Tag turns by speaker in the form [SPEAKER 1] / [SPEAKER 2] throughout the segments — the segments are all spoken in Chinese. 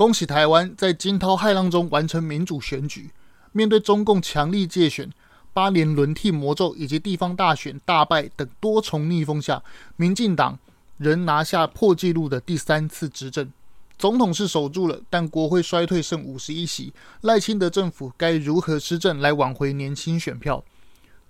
[SPEAKER 1] 恭喜台湾在惊涛骇浪中完成民主选举。面对中共强力介选、八年轮替魔咒以及地方大选大败等多重逆风下，民进党仍拿下破纪录的第三次执政。总统是守住了，但国会衰退剩五十一席，赖清德政府该如何施政来挽回年轻选票？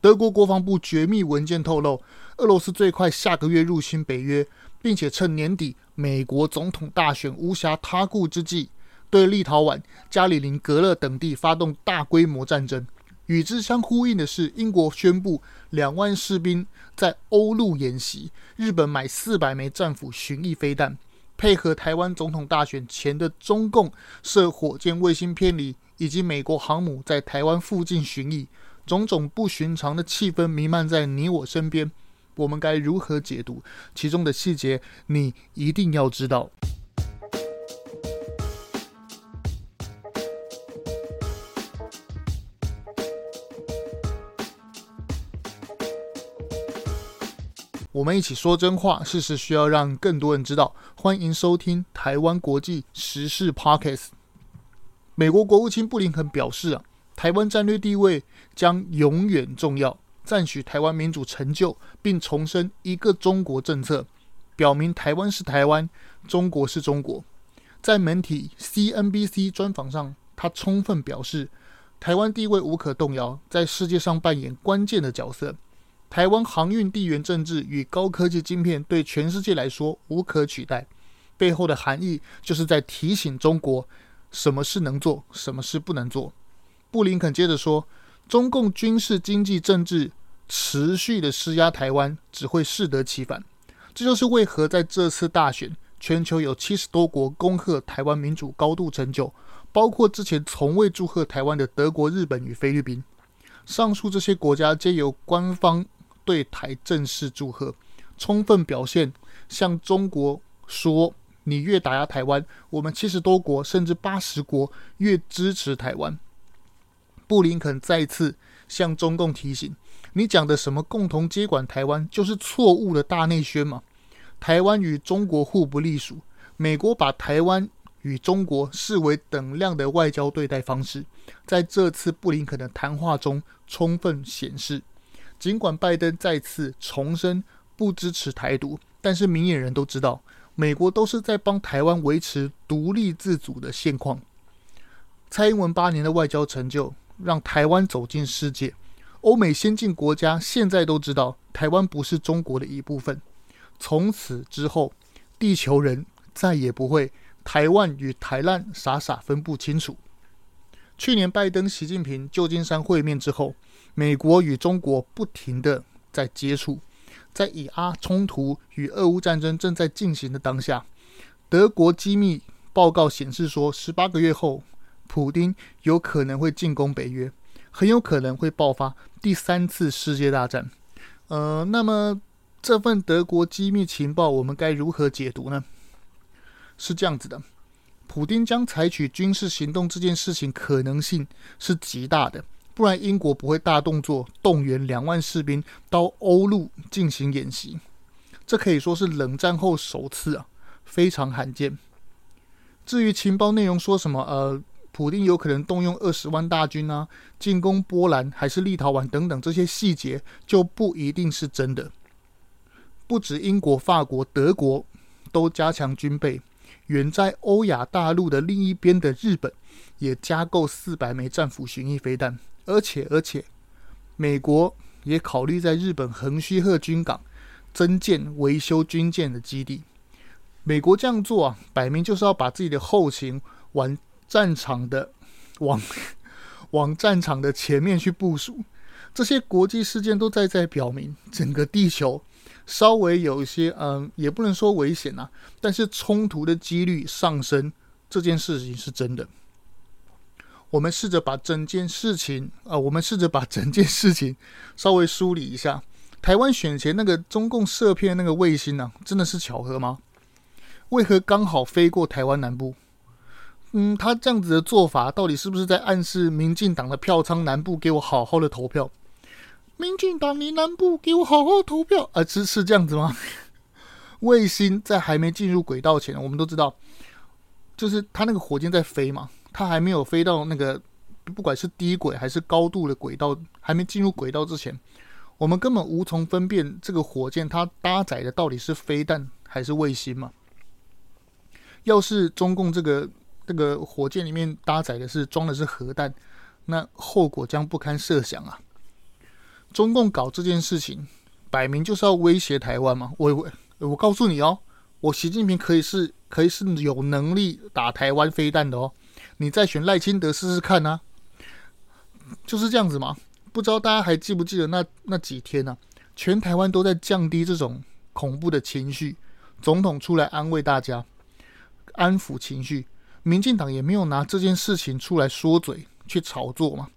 [SPEAKER 1] 德国国防部绝密文件透露，俄罗斯最快下个月入侵北约，并且趁年底美国总统大选无暇他顾之际，对立陶宛、加里宁格勒等地发动大规模战争。与之相呼应的是，英国宣布两万士兵在欧陆演习，日本买四百枚战斧巡弋飞弹，配合台湾总统大选前的中共射火箭卫星偏离，以及美国航母在台湾附近巡弋。种种不寻常的气氛弥漫在你我身边，我们该如何解读其中的细节？你一定要知道。我们一起说真话，事实需要让更多人知道。欢迎收听台湾国际时事 Podcast。美国国务卿布林肯表示啊。台湾战略地位将永远重要，赞许台湾民主成就，并重申一个中国政策，表明台湾是台湾，中国是中国。在媒体 CNBC 专访上，他充分表示，台湾地位无可动摇，在世界上扮演关键的角色。台湾航运地缘政治与高科技晶片对全世界来说无可取代，背后的含义就是在提醒中国，什么事能做，什么事不能做。布林肯接着说：“中共军事、经济、政治持续的施压台湾，只会适得其反。这就是为何在这次大选，全球有七十多国恭贺台湾民主高度成就，包括之前从未祝贺台湾的德国、日本与菲律宾。上述这些国家皆由官方对台正式祝贺，充分表现向中国说：你越打压台湾，我们七十多国甚至八十国越支持台湾。”布林肯再次向中共提醒：“你讲的什么共同接管台湾，就是错误的大内宣嘛？台湾与中国互不隶属，美国把台湾与中国视为等量的外交对待方式，在这次布林肯的谈话中充分显示。尽管拜登再次重申不支持台独，但是明眼人都知道，美国都是在帮台湾维持独立自主的现况。蔡英文八年的外交成就。”让台湾走进世界，欧美先进国家现在都知道台湾不是中国的一部分。从此之后，地球人再也不会台湾与台烂傻傻分不清楚。去年拜登、习近平旧金山会面之后，美国与中国不停地在接触，在以阿冲突与俄乌战争正在进行的当下，德国机密报告显示说，十八个月后。普丁有可能会进攻北约，很有可能会爆发第三次世界大战。呃，那么这份德国机密情报我们该如何解读呢？是这样子的，普丁将采取军事行动这件事情可能性是极大的，不然英国不会大动作动员两万士兵到欧陆进行演习，这可以说是冷战后首次啊，非常罕见。至于情报内容说什么，呃。普丁有可能动用二十万大军啊，进攻波兰还是立陶宛等等，这些细节就不一定是真的。不止英国、法国、德国都加强军备，远在欧亚大陆的另一边的日本也加购四百枚战斧巡弋飞弹，而且而且，美国也考虑在日本横须贺军港增建维修军舰的基地。美国这样做啊，摆明就是要把自己的后勤往战场的往 往战场的前面去部署，这些国际事件都在在表明，整个地球稍微有一些嗯，也不能说危险呐、啊，但是冲突的几率上升，这件事情是真的。我们试着把整件事情啊，我们试着把整件事情稍微梳理一下。台湾选前那个中共射片那个卫星呢、啊，真的是巧合吗？为何刚好飞过台湾南部？嗯，他这样子的做法，到底是不是在暗示民进党的票仓南部给我好好的投票？民进党，你南部给我好好投票啊？是是这样子吗？卫星在还没进入轨道前，我们都知道，就是它那个火箭在飞嘛，它还没有飞到那个不管是低轨还是高度的轨道，还没进入轨道之前，我们根本无从分辨这个火箭它搭载的到底是飞弹还是卫星嘛。要是中共这个这个火箭里面搭载的是装的是核弹，那后果将不堪设想啊！中共搞这件事情，摆明就是要威胁台湾嘛。我我我告诉你哦，我习近平可以是可以是有能力打台湾飞弹的哦。你再选赖清德试试看啊，就是这样子嘛。不知道大家还记不记得那那几天呢、啊？全台湾都在降低这种恐怖的情绪，总统出来安慰大家。安抚情绪，民进党也没有拿这件事情出来说嘴去炒作嘛。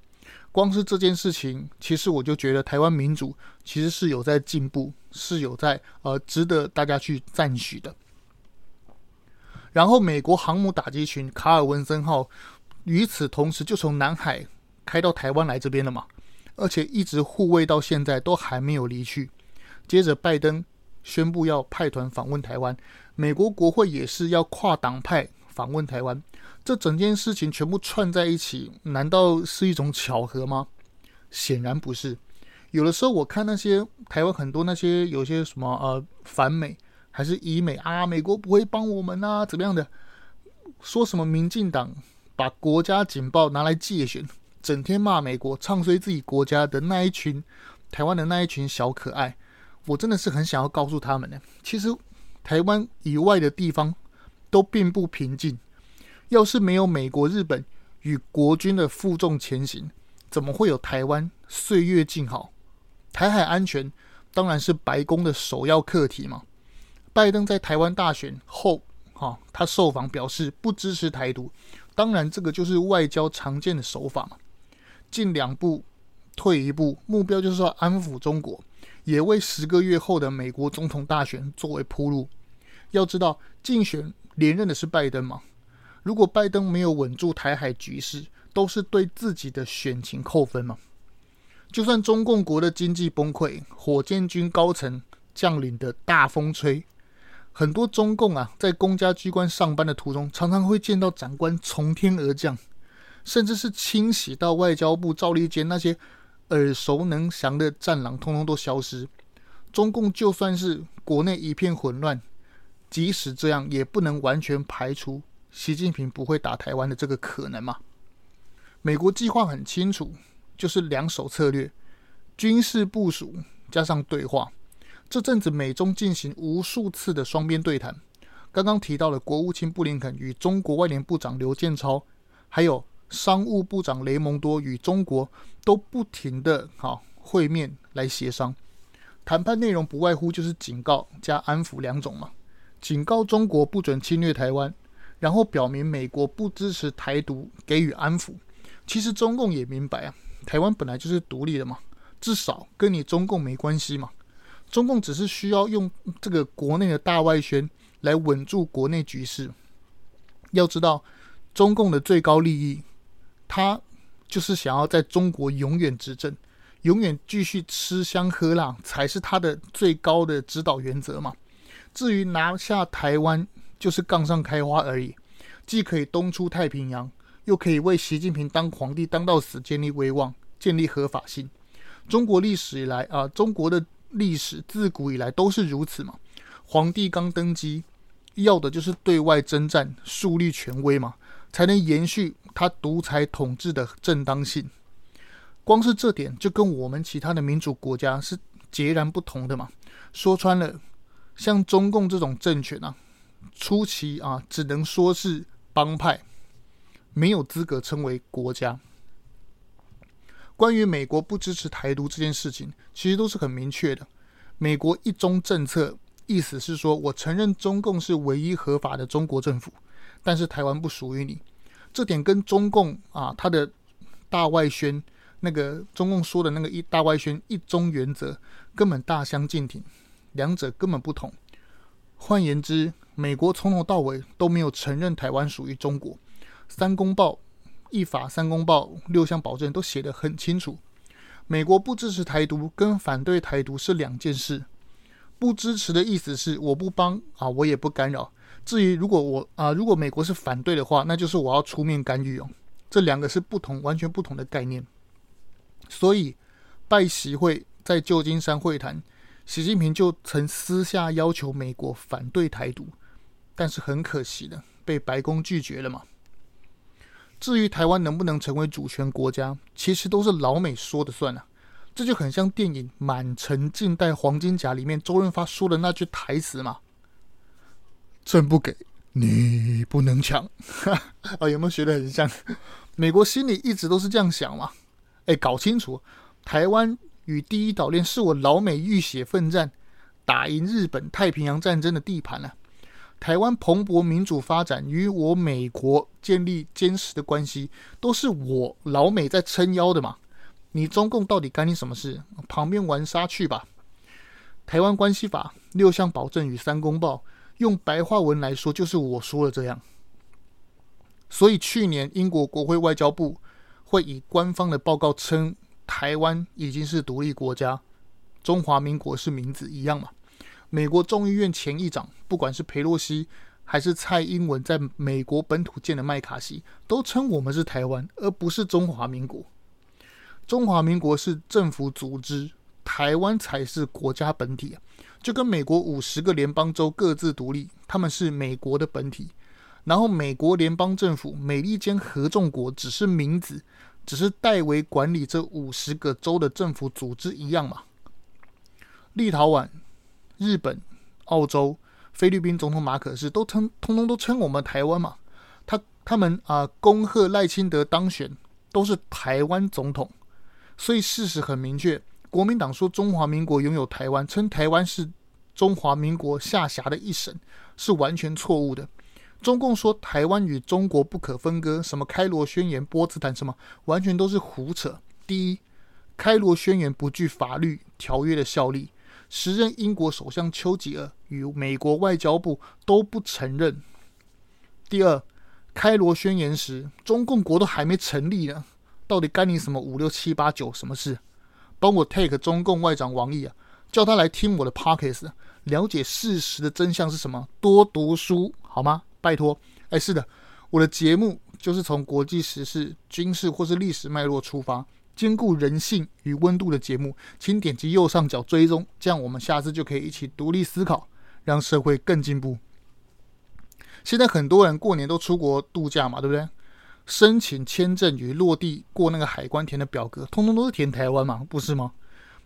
[SPEAKER 1] 光是这件事情，其实我就觉得台湾民主其实是有在进步，是有在呃值得大家去赞许的。然后，美国航母打击群卡尔文森号与此同时就从南海开到台湾来这边了嘛，而且一直护卫到现在都还没有离去。接着，拜登宣布要派团访问台湾。美国国会也是要跨党派访问台湾，这整件事情全部串在一起，难道是一种巧合吗？显然不是。有的时候我看那些台湾很多那些有些什么呃反美还是以美啊，美国不会帮我们啊，怎么样的？说什么民进党把国家警报拿来介选，整天骂美国，唱衰自己国家的那一群台湾的那一群小可爱，我真的是很想要告诉他们呢，其实。台湾以外的地方都并不平静。要是没有美国、日本与国军的负重前行，怎么会有台湾岁月静好？台海安全当然是白宫的首要课题嘛。拜登在台湾大选后，哈，他受访表示不支持台独，当然这个就是外交常见的手法嘛。进两步，退一步，目标就是要安抚中国。也为十个月后的美国总统大选作为铺路。要知道，竞选连任的是拜登嘛？如果拜登没有稳住台海局势，都是对自己的选情扣分嘛。就算中共国的经济崩溃，火箭军高层将领的大风吹，很多中共啊，在公家机关上班的途中，常常会见到长官从天而降，甚至是清洗到外交部赵立坚那些。耳熟能详的战狼，通通都消失。中共就算是国内一片混乱，即使这样，也不能完全排除习近平不会打台湾的这个可能嘛。美国计划很清楚，就是两手策略：军事部署加上对话。这阵子美中进行无数次的双边对谈。刚刚提到了国务卿布林肯与中国外联部长刘建超，还有。商务部长雷蒙多与中国都不停的哈会面来协商，谈判内容不外乎就是警告加安抚两种嘛。警告中国不准侵略台湾，然后表明美国不支持台独，给予安抚。其实中共也明白啊，台湾本来就是独立的嘛，至少跟你中共没关系嘛。中共只是需要用这个国内的大外宣来稳住国内局势。要知道，中共的最高利益。他就是想要在中国永远执政，永远继续吃香喝辣，才是他的最高的指导原则嘛。至于拿下台湾，就是杠上开花而已，既可以东出太平洋，又可以为习近平当皇帝当到死，建立威望，建立合法性。中国历史以来啊，中国的历史自古以来都是如此嘛。皇帝刚登基，要的就是对外征战，树立权威嘛。才能延续他独裁统治的正当性。光是这点就跟我们其他的民主国家是截然不同的嘛。说穿了，像中共这种政权啊，初期啊只能说是帮派，没有资格称为国家。关于美国不支持台独这件事情，其实都是很明确的。美国一中政策意思是说，我承认中共是唯一合法的中国政府。但是台湾不属于你，这点跟中共啊，他的大外宣那个中共说的那个一大外宣一中原则根本大相径庭，两者根本不同。换言之，美国从头到尾都没有承认台湾属于中国。三公报、一法三公报六项保证都写得很清楚。美国不支持台独跟反对台独是两件事。不支持的意思是我不帮啊，我也不干扰。至于如果我啊、如果美国是反对的话，那就是我要出面干预哦。这两个是不同、完全不同的概念。所以，拜习会在旧金山会谈，习近平就曾私下要求美国反对台独，但是很可惜的，被白宫拒绝了嘛。至于台湾能不能成为主权国家，其实都是老美说的算啊。这就很像电影《满城尽带黄金甲》里面周润发说的那句台词嘛：“朕不给，你不能抢。”啊，有没有学得很像？美国心里一直都是这样想嘛？哎，搞清楚，台湾与第一岛链是我老美浴血奋战打赢日本太平洋战争的地盘啊。台湾蓬勃民主发展与我美国建立坚实的关系，都是我老美在撑腰的嘛。你中共到底干你什么事？旁边玩沙去吧！台湾关系法六项保证与三公报，用白话文来说就是我说的这样。所以去年英国国会外交部会以官方的报告称，台湾已经是独立国家，中华民国是名字一样嘛。美国众议院前议长，不管是裴洛西还是蔡英文在美国本土见的麦卡锡，都称我们是台湾，而不是中华民国。中华民国是政府组织，台湾才是国家本体啊！就跟美国五十个联邦州各自独立，他们是美国的本体。然后美国联邦政府美利坚合众国只是名字，只是代为管理这五十个州的政府组织一样嘛。立陶宛、日本、澳洲、菲律宾总统马可仕都称，通通都称我们台湾嘛。他他们啊，恭贺赖清德当选，都是台湾总统。所以事实很明确，国民党说中华民国拥有台湾，称台湾是中华民国下辖的一省，是完全错误的。中共说台湾与中国不可分割，什么开罗宣言、波茨坦什么，完全都是胡扯。第一，开罗宣言不具法律条约的效力，时任英国首相丘吉尔与美国外交部都不承认。第二，开罗宣言时，中共国都还没成立呢。到底干你什么五六七八九什么事？帮我 take 中共外长王毅啊，叫他来听我的 pockets，了解事实的真相是什么？多读书好吗？拜托。哎，是的，我的节目就是从国际时事、军事或是历史脉络出发，兼顾人性与温度的节目，请点击右上角追踪，这样我们下次就可以一起独立思考，让社会更进步。现在很多人过年都出国度假嘛，对不对？申请签证与落地过那个海关填的表格，通通都是填台湾嘛，不是吗？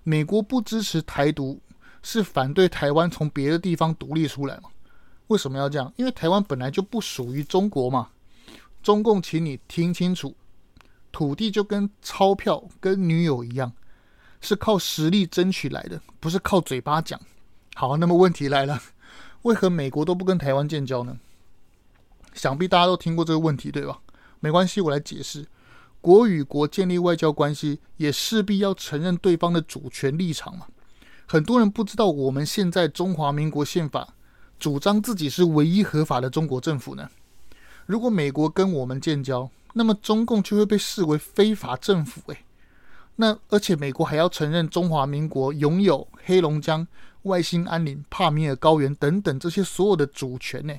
[SPEAKER 1] 美国不支持台独，是反对台湾从别的地方独立出来嘛？为什么要这样？因为台湾本来就不属于中国嘛。中共，请你听清楚，土地就跟钞票、跟女友一样，是靠实力争取来的，不是靠嘴巴讲。好，那么问题来了，为何美国都不跟台湾建交呢？想必大家都听过这个问题，对吧？没关系，我来解释。国与国建立外交关系，也势必要承认对方的主权立场嘛。很多人不知道，我们现在中华民国宪法主张自己是唯一合法的中国政府呢。如果美国跟我们建交，那么中共就会被视为非法政府。诶，那而且美国还要承认中华民国拥有黑龙江、外兴安岭、帕米尔高原等等这些所有的主权呢。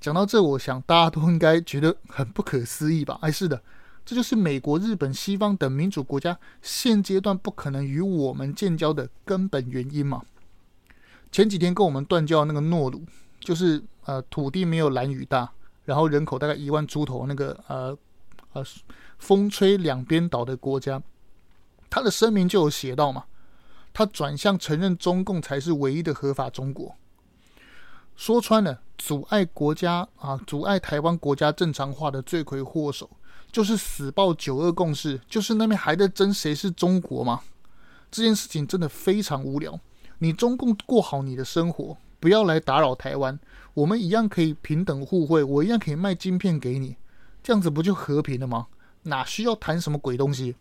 [SPEAKER 1] 讲到这，我想大家都应该觉得很不可思议吧？哎，是的，这就是美国、日本、西方等民主国家现阶段不可能与我们建交的根本原因嘛。前几天跟我们断交那个诺鲁，就是呃土地没有兰屿大，然后人口大概一万出头那个呃呃风吹两边倒的国家，他的声明就有写到嘛，他转向承认中共才是唯一的合法中国。说穿了，阻碍国家啊，阻碍台湾国家正常化的罪魁祸首，就是死抱九二共识，就是那边还在争谁是中国吗？这件事情真的非常无聊。你中共过好你的生活，不要来打扰台湾，我们一样可以平等互惠，我一样可以卖晶片给你，这样子不就和平了吗？哪需要谈什么鬼东西？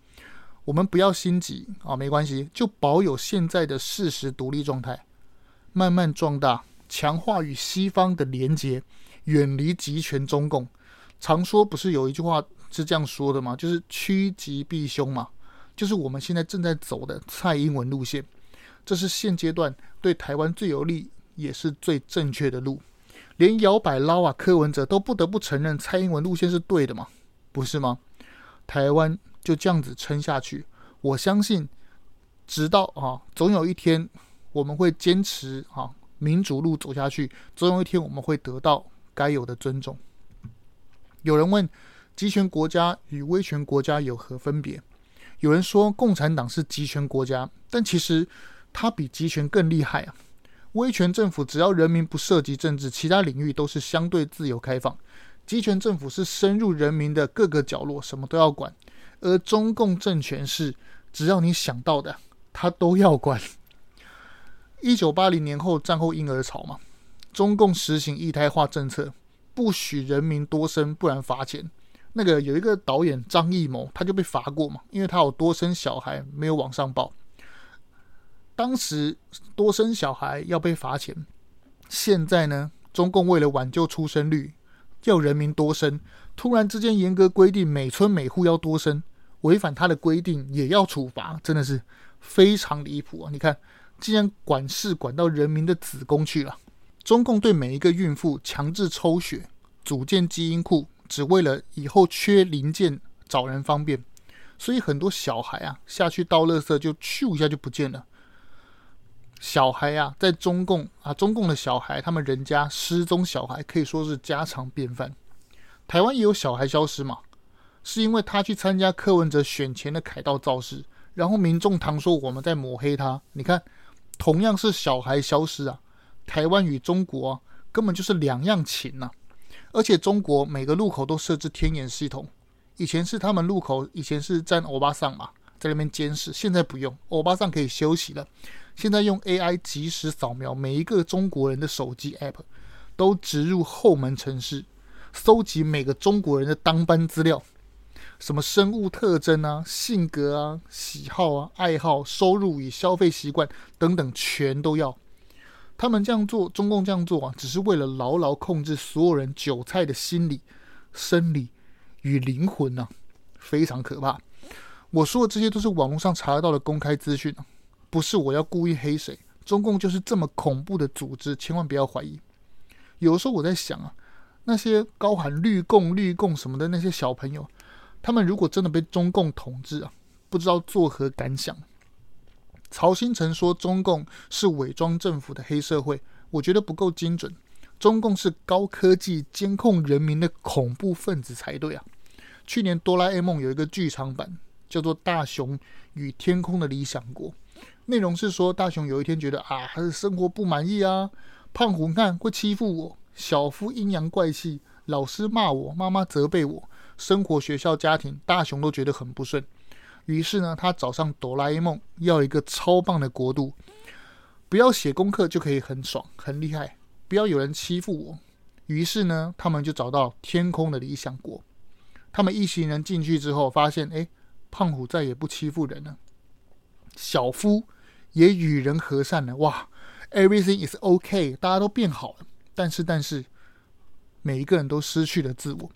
[SPEAKER 1] 我们不要心急啊，没关系，就保有现在的事实独立状态，慢慢壮大。强化与西方的连结，远离极权中共。常说不是有一句话是这样说的吗？就是趋吉避凶嘛。就是我们现在正在走的蔡英文路线，这是现阶段对台湾最有利也是最正确的路。连摇摆捞啊，柯文哲都不得不承认蔡英文路线是对的嘛，不是吗？台湾就这样子撑下去，我相信，直到啊，总有一天我们会坚持啊民主路走下去，总有一天我们会得到该有的尊重。有人问，集权国家与威权国家有何分别？有人说共产党是集权国家，但其实它比集权更厉害啊！威权政府只要人民不涉及政治，其他领域都是相对自由开放。集权政府是深入人民的各个角落，什么都要管；而中共政权是只要你想到的，他都要管。一九八零年后战后婴儿潮嘛，中共实行一胎化政策，不许人民多生，不然罚钱。那个有一个导演张艺谋，他就被罚过嘛，因为他有多生小孩没有往上报。当时多生小孩要被罚钱，现在呢，中共为了挽救出生率。要人民多生，突然之间严格规定每村每户要多生，违反他的规定也要处罚，真的是非常离谱啊！你看，竟然管事管到人民的子宫去了。中共对每一个孕妇强制抽血，组建基因库，只为了以后缺零件找人方便。所以很多小孩啊下去倒垃圾就咻一下就不见了。小孩啊，在中共啊，中共的小孩，他们人家失踪小孩可以说是家常便饭。台湾也有小孩消失嘛，是因为他去参加柯文哲选前的凯道造势，然后民众常说我们在抹黑他。你看，同样是小孩消失啊，台湾与中国，根本就是两样情呐。而且中国每个路口都设置天眼系统，以前是他们路口，以前是站欧巴桑嘛，在那边监视，现在不用，欧巴桑可以休息了。现在用 AI 即时扫描每一个中国人的手机 App，都植入后门程式，搜集每个中国人的当班资料，什么生物特征啊、性格啊、喜好啊、爱好、收入与消费习惯等等，全都要。他们这样做，中共这样做啊，只是为了牢牢控制所有人韭菜的心理、生理与灵魂呐、啊，非常可怕。我说的这些都是网络上查得到的公开资讯啊。不是我要故意黑谁，中共就是这么恐怖的组织，千万不要怀疑。有的时候我在想啊，那些高喊绿共绿共什么的那些小朋友，他们如果真的被中共统治啊，不知道作何感想。曹新成说中共是伪装政府的黑社会，我觉得不够精准。中共是高科技监控人民的恐怖分子才对啊。去年哆啦 A 梦有一个剧场版，叫做《大雄与天空的理想国》。内容是说，大雄有一天觉得啊，还是生活不满意啊。胖虎你看会欺负我，小夫阴阳怪气，老师骂我，妈妈责备我，生活、学校、家庭，大雄都觉得很不顺。于是呢，他找上哆啦 A 梦，要一个超棒的国度，不要写功课就可以很爽很厉害，不要有人欺负我。于是呢，他们就找到天空的理想国。他们一行人进去之后，发现哎，胖虎再也不欺负人了，小夫。也与人和善了，哇，everything is okay，大家都变好了。但是，但是，每一个人都失去了自我。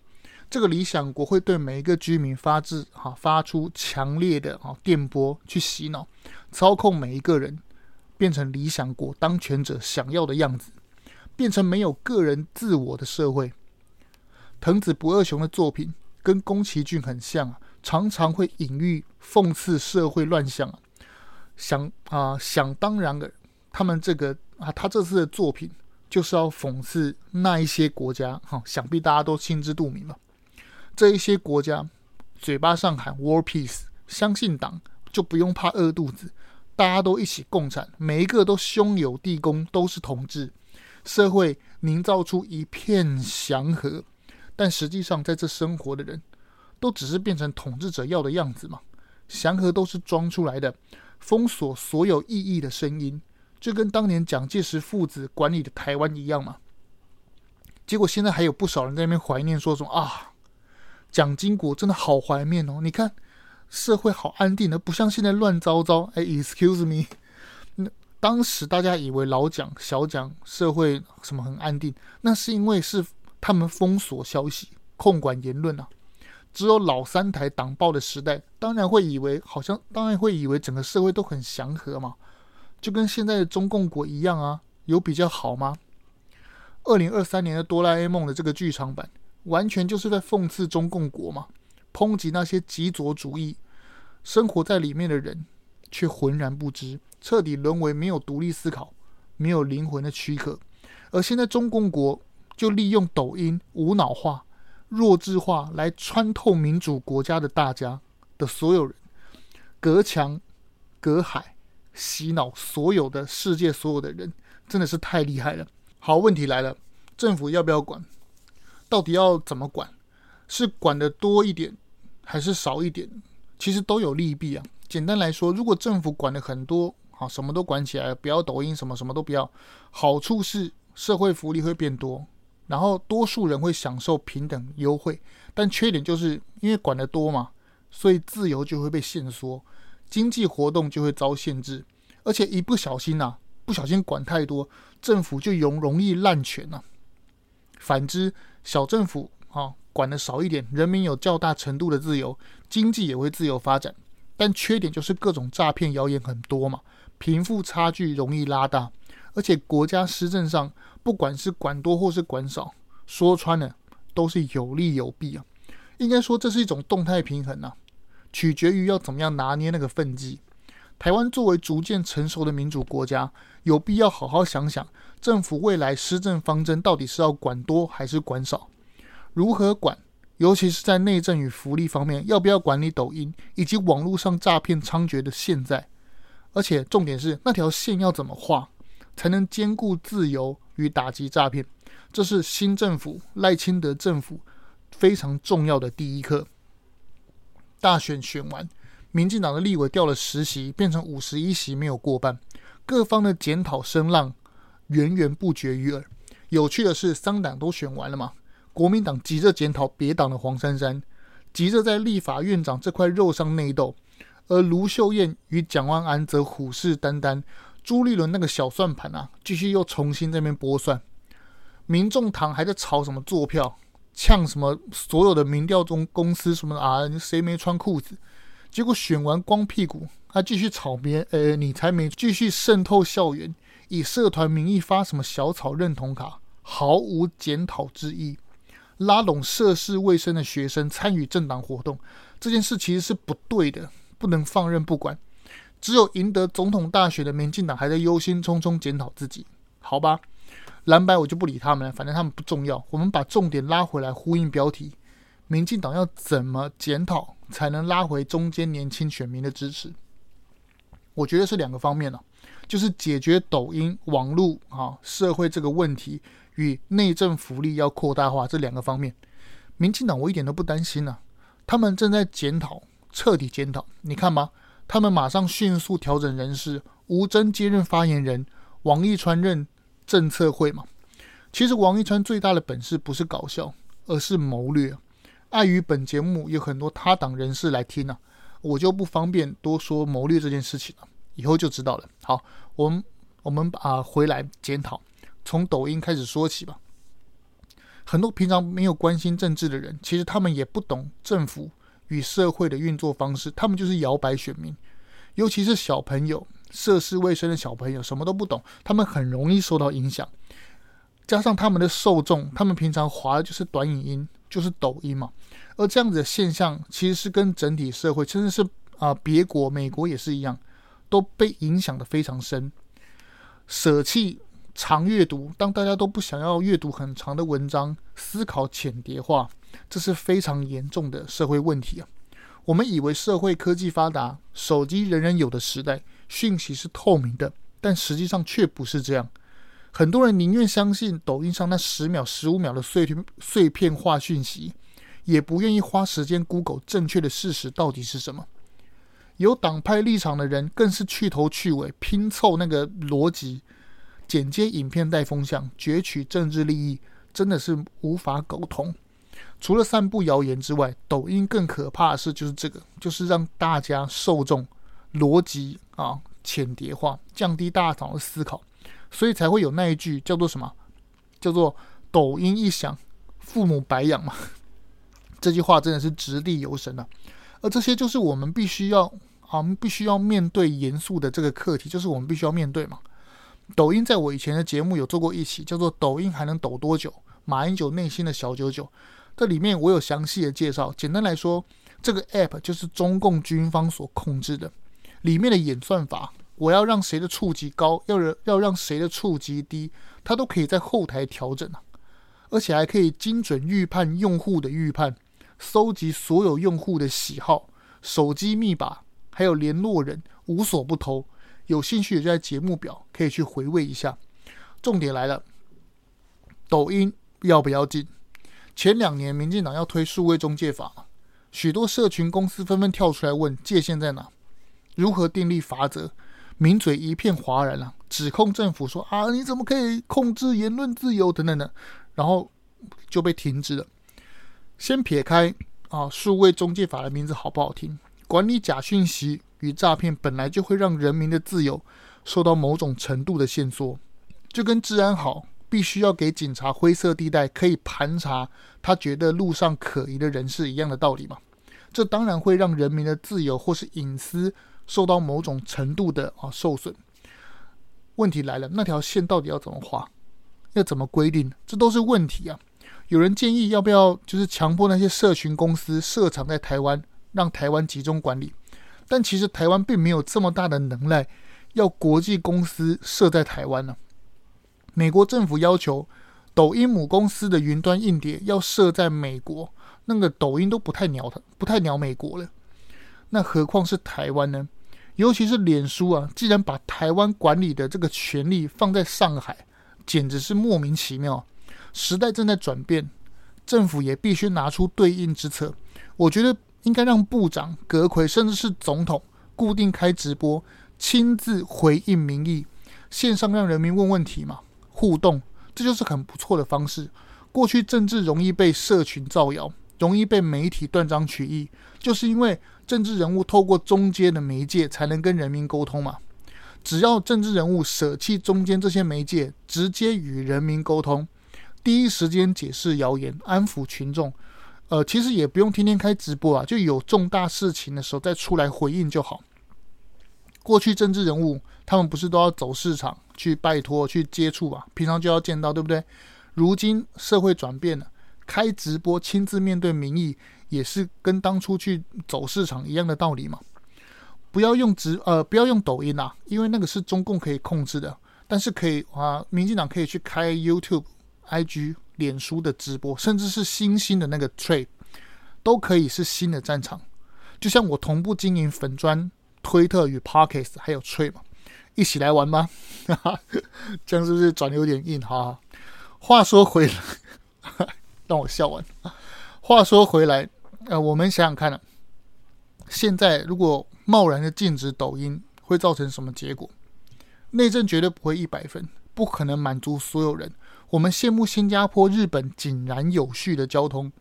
[SPEAKER 1] 这个理想国会对每一个居民发自哈发出强烈的哈电波，去洗脑，操控每一个人，变成理想国当权者想要的样子，变成没有个人自我的社会。藤子不二雄的作品跟宫崎骏很像啊，常常会隐喻讽刺社会乱象啊。想啊、想当然的，他们这个啊，他这次的作品就是要讽刺那一些国家哈、想必大家都心知肚明了。这一些国家嘴巴上喊 “war Peace，相信党就不用怕饿肚子，大家都一起共产，每一个都兄友弟恭，都是同志，社会营造出一片祥和。但实际上，在这生活的人都只是变成统治者要的样子嘛，祥和都是装出来的。封锁所有异议的声音，就跟当年蒋介石父子管理的台湾一样嘛。结果现在还有不少人在那边怀念，说什么啊，蒋经国真的好怀念哦。你看社会好安定的，不像现在乱糟糟。哎，excuse me，那当时大家以为老蒋、小蒋社会什么很安定，那是因为是他们封锁消息、控管言论啊。只有老三台党报的时代，当然会以为好像，当然会以为整个社会都很祥和嘛，就跟现在的中共国一样啊，有比较好吗？二零二三年的《哆啦 A 梦》的这个剧场版，完全就是在讽刺中共国嘛，抨击那些极左主义，生活在里面的人却浑然不知，彻底沦为没有独立思考、没有灵魂的躯壳。而现在中共国就利用抖音无脑化、弱智化来穿透民主国家的大家的所有人，隔墙隔海洗脑所有的世界所有的人，真的是太厉害了。好，问题来了，政府要不要管？到底要怎么管？是管得多一点，还是少一点？其实都有利弊啊。简单来说，如果政府管的很多，好，什么都管起来，不要抖音，什么什么都不要，好处是社会福利会变多，然后多数人会享受平等优惠。但缺点就是因为管得多嘛，所以自由就会被限缩，经济活动就会遭限制，而且一不小心呐、啊。不小心管太多，政府就容容易滥权了。反之，小政府啊管得少一点，人民有较大程度的自由，经济也会自由发展。但缺点就是各种诈骗谣言很多嘛，贫富差距容易拉大，而且国家施政上不管是管多或是管少，说穿了都是有利有弊啊。应该说这是一种动态平衡啊，取决于要怎么样拿捏那个分际。台湾作为逐渐成熟的民主国家，有必要好好想想，政府未来施政方针到底是要管多还是管少？如何管？尤其是在内政与福利方面，要不要管理抖音以及网络上诈骗猖獗的现在？而且重点是，那条线要怎么画，才能兼顾自由与打击诈骗？这是新政府赖清德政府非常重要的第一课。大选选完。民进党的立委掉了十席，变成五十一席，没有过半。各方的检讨声浪源源不绝于耳。有趣的是，三党都选完了嘛？国民党急着检讨别党的黄珊珊，急着在立法院长这块肉上内斗；而卢秀燕与蒋万安则虎视眈眈。朱立伦那个小算盘啊，继续又重新在那边拨算。民众党还在吵什么坐票，呛什么所有的民调中公司什么啊，谁没穿裤子？结果选完光屁股，他继续吵别，呃，你才没继续渗透校园，以社团名义发什么小草认同卡，毫无检讨之意，拉拢涉世未深的学生参与政党活动，这件事其实是不对的，不能放任不管。只有赢得总统大选的民进党还在忧心忡忡检讨自己，好吧，蓝白我就不理他们了，反正他们不重要。我们把重点拉回来，呼应标题。民进党要怎么检讨才能拉回中间年轻选民的支持？我觉得是两个方面了，就是解决抖音网络啊社会这个问题与内政福利要扩大化这两个方面。民进党我一点都不担心呐，他们正在检讨，彻底检讨。你看吧，他们马上迅速调整人事，吴征接任发言人，王一川任政策会嘛。其实王一川最大的本事不是搞笑，而是谋略。碍于本节目有很多他党人士来听呢、啊，我就不方便多说谋略这件事情了，以后就知道了。好，我们我们啊回来检讨，从抖音开始说起吧。很多平常没有关心政治的人，其实他们也不懂政府与社会的运作方式，他们就是摇摆选民，尤其是小朋友，涉世未深的小朋友，什么都不懂，他们很容易受到影响。加上他们的受众，他们平常滑的就是短影音，就是抖音嘛。而这样子的现象，其实是跟整体社会，甚至是啊、别国美国也是一样，都被影响得非常深。舍弃长阅读，当大家都不想要阅读很长的文章，思考浅叠化，这是非常严重的社会问题啊。我们以为社会科技发达，手机人人有的时代，讯息是透明的，但实际上却不是这样。很多人宁愿相信抖音上那十秒、十五秒的碎片碎片化讯息，也不愿意花时间 Google 正确的事实到底是什么。有党派立场的人更是去头去尾拼凑那个逻辑，剪接影片带风向，攫取政治利益，真的是无法苟同。除了散布谣言之外，抖音更可怕的是就是这个，就是让大家受众逻辑啊浅叠化，降低大脑的思考。所以才会有那一句叫做什么？叫做“抖音一响，父母白养”嘛。这句话真的是掷地有声啊！而这些就是我们必须要啊，我们必须要面对严肃的这个课题，就是我们必须要面对嘛。抖音在我以前的节目有做过一期，叫做“抖音还能抖多久？马英九内心的小九九”。这里面我有详细的介绍。简单来说，这个 app 就是中共军方所控制的，里面的演算法，我要让谁的触及高，要让要让谁的触及低，它都可以在后台调整啊，而且还可以精准预判用户的预判，搜集所有用户的喜好、手机密码，还有联络人，无所不偷。有兴趣的就在节目表可以去回味一下。重点来了，抖音要不要禁？前两年民进党要推数位中介法，许多社群公司纷纷跳出来问界限在哪，如何订立法则？名嘴一片哗然啊，指控政府说啊，你怎么可以控制言论自由等等的，然后就被停止了。先撇开啊，数位中介法的名字好不好听？管理假讯息。与诈骗本来就会让人民的自由受到某种程度的限缩，就跟治安好必须要给警察灰色地带可以盘查他觉得路上可疑的人士一样的道理嘛。这当然会让人民的自由或是隐私受到某种程度的啊受损。问题来了，那条线到底要怎么画？要怎么规定？这都是问题啊。有人建议要不要就是强迫那些社群公司设厂在台湾，让台湾集中管理。但其实台湾并没有这么大的能耐，要国际公司设在台湾呢、美国政府要求抖音母公司的云端硬碟要设在美国，那个抖音都不太鸟它，不太鸟美国了。那何况是台湾呢？尤其是脸书啊，既然把台湾管理的这个权力放在上海，简直是莫名其妙。时代正在转变，政府也必须拿出对应之策。我觉得。应该让部长、阁揆，甚至是总统固定开直播，亲自回应民意，线上让人民问问题嘛，互动，这就是很不错的方式。过去政治容易被社群造谣，容易被媒体断章取义，就是因为政治人物透过中间的媒介才能跟人民沟通嘛。只要政治人物舍弃中间这些媒介，直接与人民沟通，第一时间解释谣言，安抚群众。呃，其实也不用天天开直播啊，就有重大事情的时候再出来回应就好。过去政治人物他们不是都要走市场去拜托去接触啊，平常就要见到，对不对？如今社会转变了，开直播亲自面对民意，也是跟当初去走市场一样的道理嘛。不要用直呃，不要用抖音啊，因为那个是中共可以控制的，但是可以啊，民进党可以去开 YouTube、IG。脸书的直播，甚至是新兴的那个 Trade，都可以是新的战场。就像我同步经营粉砖、推特与 Podcast，还有 Trade 嘛，一起来玩吗？哈哈，这样是不是转的有点硬？哈，话说回来，让我笑完。话说回来，呃，我们想想看啊，现在如果贸然的禁止抖音，会造成什么结果？内政绝对不会一百分，不可能满足所有人。我们羡慕新加坡、日本井然有序的交通，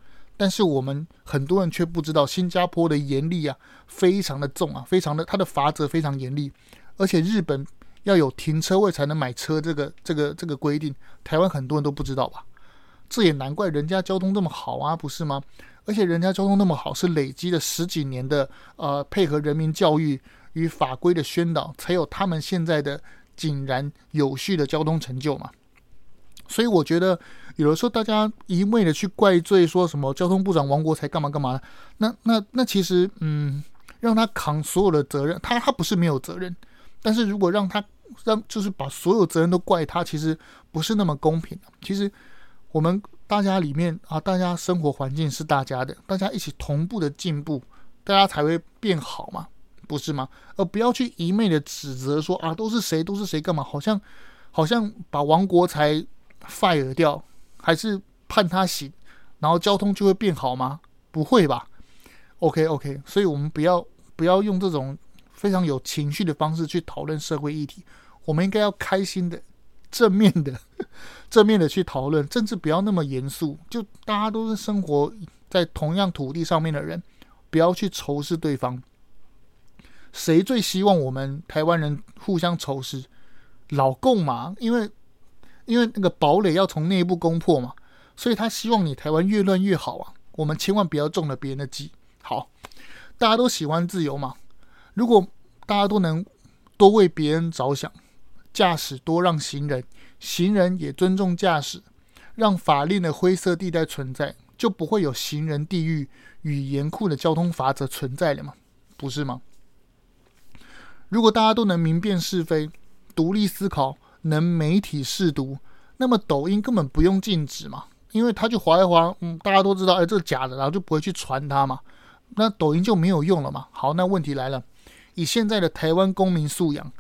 [SPEAKER 1] 但是我们很多人却不知道新加坡的严厉啊，非常的重啊，非常的它的罚则非常严厉，而且日本要有停车位才能买车，这个这个这个规定，台湾很多人都不知道吧？这也难怪人家交通这么好啊，不是吗？而且人家交通那么好，是累积了十几年的呃配合人民教育与法规的宣导，才有他们现在的井然有序的交通成就嘛。所以我觉得，有的时候大家一味的去怪罪说什么交通部长王国材干嘛干嘛，那那那其实，嗯，让他扛所有的责任，他他不是没有责任，但是如果让他让就是把所有责任都怪他，其实不是那么公平。其实我们大家里面啊，大家生活环境是大家的，大家一起同步的进步，大家才会变好嘛，不是吗？而不要去一味的指责说啊，都是谁都是谁干嘛，好像好像把王国材。Fire 掉，还是判他刑，然后交通就会变好吗？不会吧。OK OK，所以我们不要不要用这种非常有情绪的方式去讨论社会议题，我们应该要开心的、正面的、正面的去讨论，政治不要那么严肃。就大家都是生活在同样土地上面的人，不要去仇视对方。谁最希望我们台湾人互相仇视？老共嘛，因为。因为那个堡垒要从内部攻破嘛，所以他希望你台湾越乱越好啊。我们千万不要中了别人的计。好，大家都喜欢自由嘛。如果大家都能多为别人着想，驾驶多让行人，行人也尊重驾驶，让法令的灰色地带存在，就不会有行人地狱与严酷的交通法则存在了嘛？不是吗？如果大家都能明辨是非，独立思考，能媒体试读，那么抖音根本不用禁止嘛，因为它就滑一滑，嗯，大家都知道，哎，这是假的，然后就不会去传它嘛，那抖音就没有用了嘛。好，那问题来了，以现在的台湾公民素养，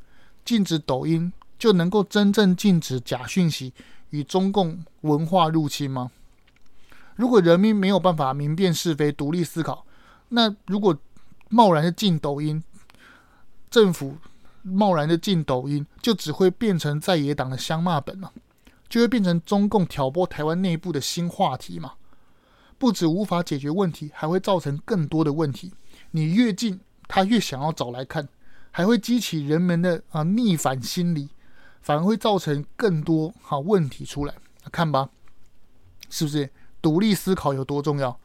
[SPEAKER 1] 禁止抖音就能够真正禁止假讯息与中共文化入侵吗？如果人民没有办法明辨是非、独立思考，那如果贸然的禁抖音，政府贸然的进抖音，就只会变成在野党的香骂本了，就会变成中共挑拨台湾内部的新话题嘛。不止无法解决问题，还会造成更多的问题。你越近，他越想要找来看，还会激起人们的啊逆反心理，反而会造成更多好问题出来。看吧，是不是？独立思考有多重要？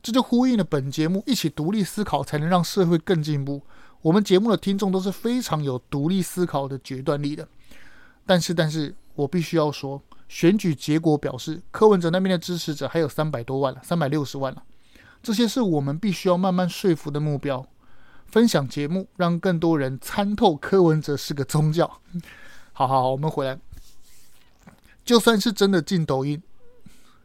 [SPEAKER 1] 这就呼应了本节目，一起独立思考，才能让社会更进步。我们节目的听众都是非常有独立思考的决断力的。但是，但是我必须要说，选举结果表示，柯文哲那边的支持者还有三百多万了，三百六十万了。这些是我们必须要慢慢说服的目标。分享节目，让更多人参透柯文哲是个宗教。好好好，我们回来。就算是真的进抖音。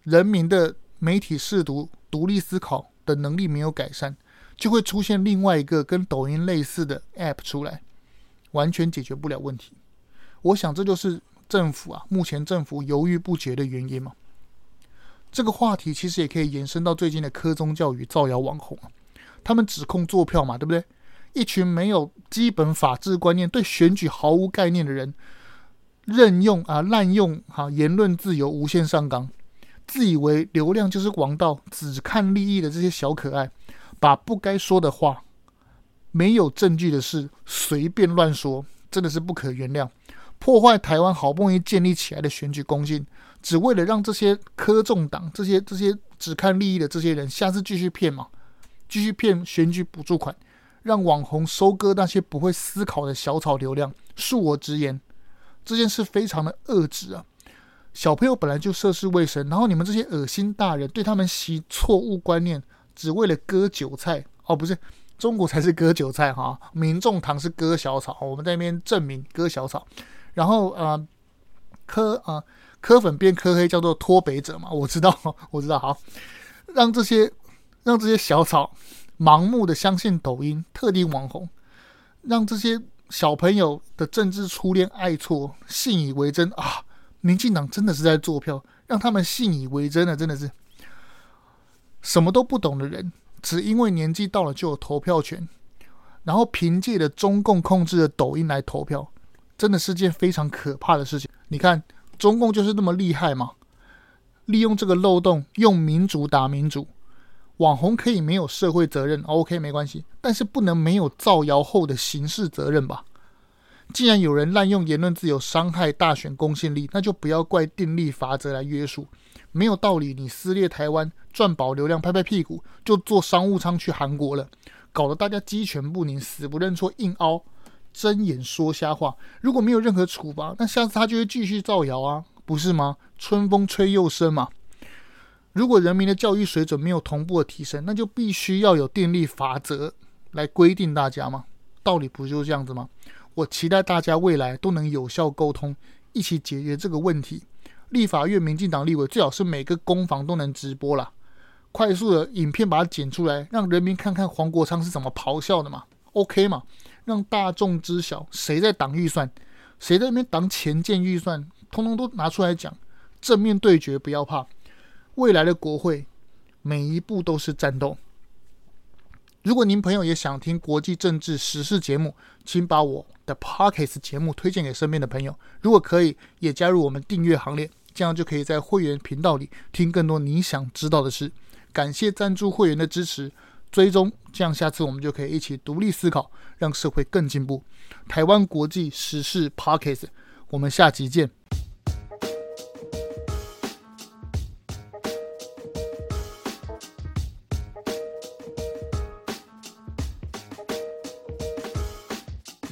[SPEAKER 1] 人民的媒体试读、独立思考的能力没有改善，就会出现另外一个跟抖音类似的 App 出来，完全解决不了问题。我想这就是政府啊，目前政府犹豫不决的原因嘛。这个话题其实也可以延伸到最近的科宗教与造谣网红啊，他们指控作票嘛，对不对？一群没有基本法治观念、对选举毫无概念的人，任用啊滥用哈、啊、言论自由，无限上纲。自以为流量就是王道，只看利益的这些小可爱，把不该说的话、没有证据的事随便乱说，真的是不可原谅。破坏台湾好不容易建立起来的选举公信，只为了让这些科众党、这些这些只看利益的这些人，下次继续骗嘛，继续骗选举补助款，让网红收割那些不会思考的小草流量。恕我直言，这件事非常的恶质啊！小朋友本来就涉世未深，然后你们这些恶心大人对他们习错误观念，只为了割韭菜。哦，不是，中国才是割韭菜哈，民众党是割小草，我们在那边证明割小草，然后呃，磕啊磕粉变磕黑叫做脱北者嘛，我知道 我知道，好，让这些让这些小草盲目的相信抖音特定网红，让这些小朋友的政治初恋爱错信以为真。啊。民进党真的是在做票，让他们信以为真的，真的是。什么都不懂的人，只因为年纪到了就有投票权，然后凭借着中共控制的抖音来投票，真的是件非常可怕的事情。你看，中共就是那么厉害嘛，利用这个漏洞，用民主打民主，网红可以没有社会责任，OK 没关系，但是不能没有造谣后的刑事责任吧？既然有人滥用言论自由，伤害大选公信力，那就不要怪定立法则来约束。没有道理，你撕裂台湾赚饱流量，拍拍屁股就坐商务舱去韩国了，搞得大家鸡犬不宁，死不认错，硬凹，睁眼说瞎话。如果没有任何处罚，那下次他就会继续造谣啊，不是吗？春风吹又生嘛。如果人民的教育水准没有同步的提升，那就必须要有电力法则来规定大家嘛。道理不就是这样子吗？我期待大家未来都能有效沟通，一起解决这个问题。立法院民进党立委最好是每个攻防都能直播啦，快速的影片把它剪出来，让人民看看黄国昌是怎么咆哮的嘛？OK 嘛？让大众知晓谁在挡预算，谁在那边挡潜舰预算，通通都拿出来讲，正面对决，不要怕。未来的国会每一步都是战斗。如果您朋友也想听国际政治时事节目，请把我的 Podcast 节目推荐给身边的朋友。如果可以，也加入我们订阅行列，这样就可以在会员频道里听更多你想知道的事。感谢赞助会员的支持、追踪，这样下次我们就可以一起独立思考，让社会更进步。台湾国际时事 Podcast，我们下集见。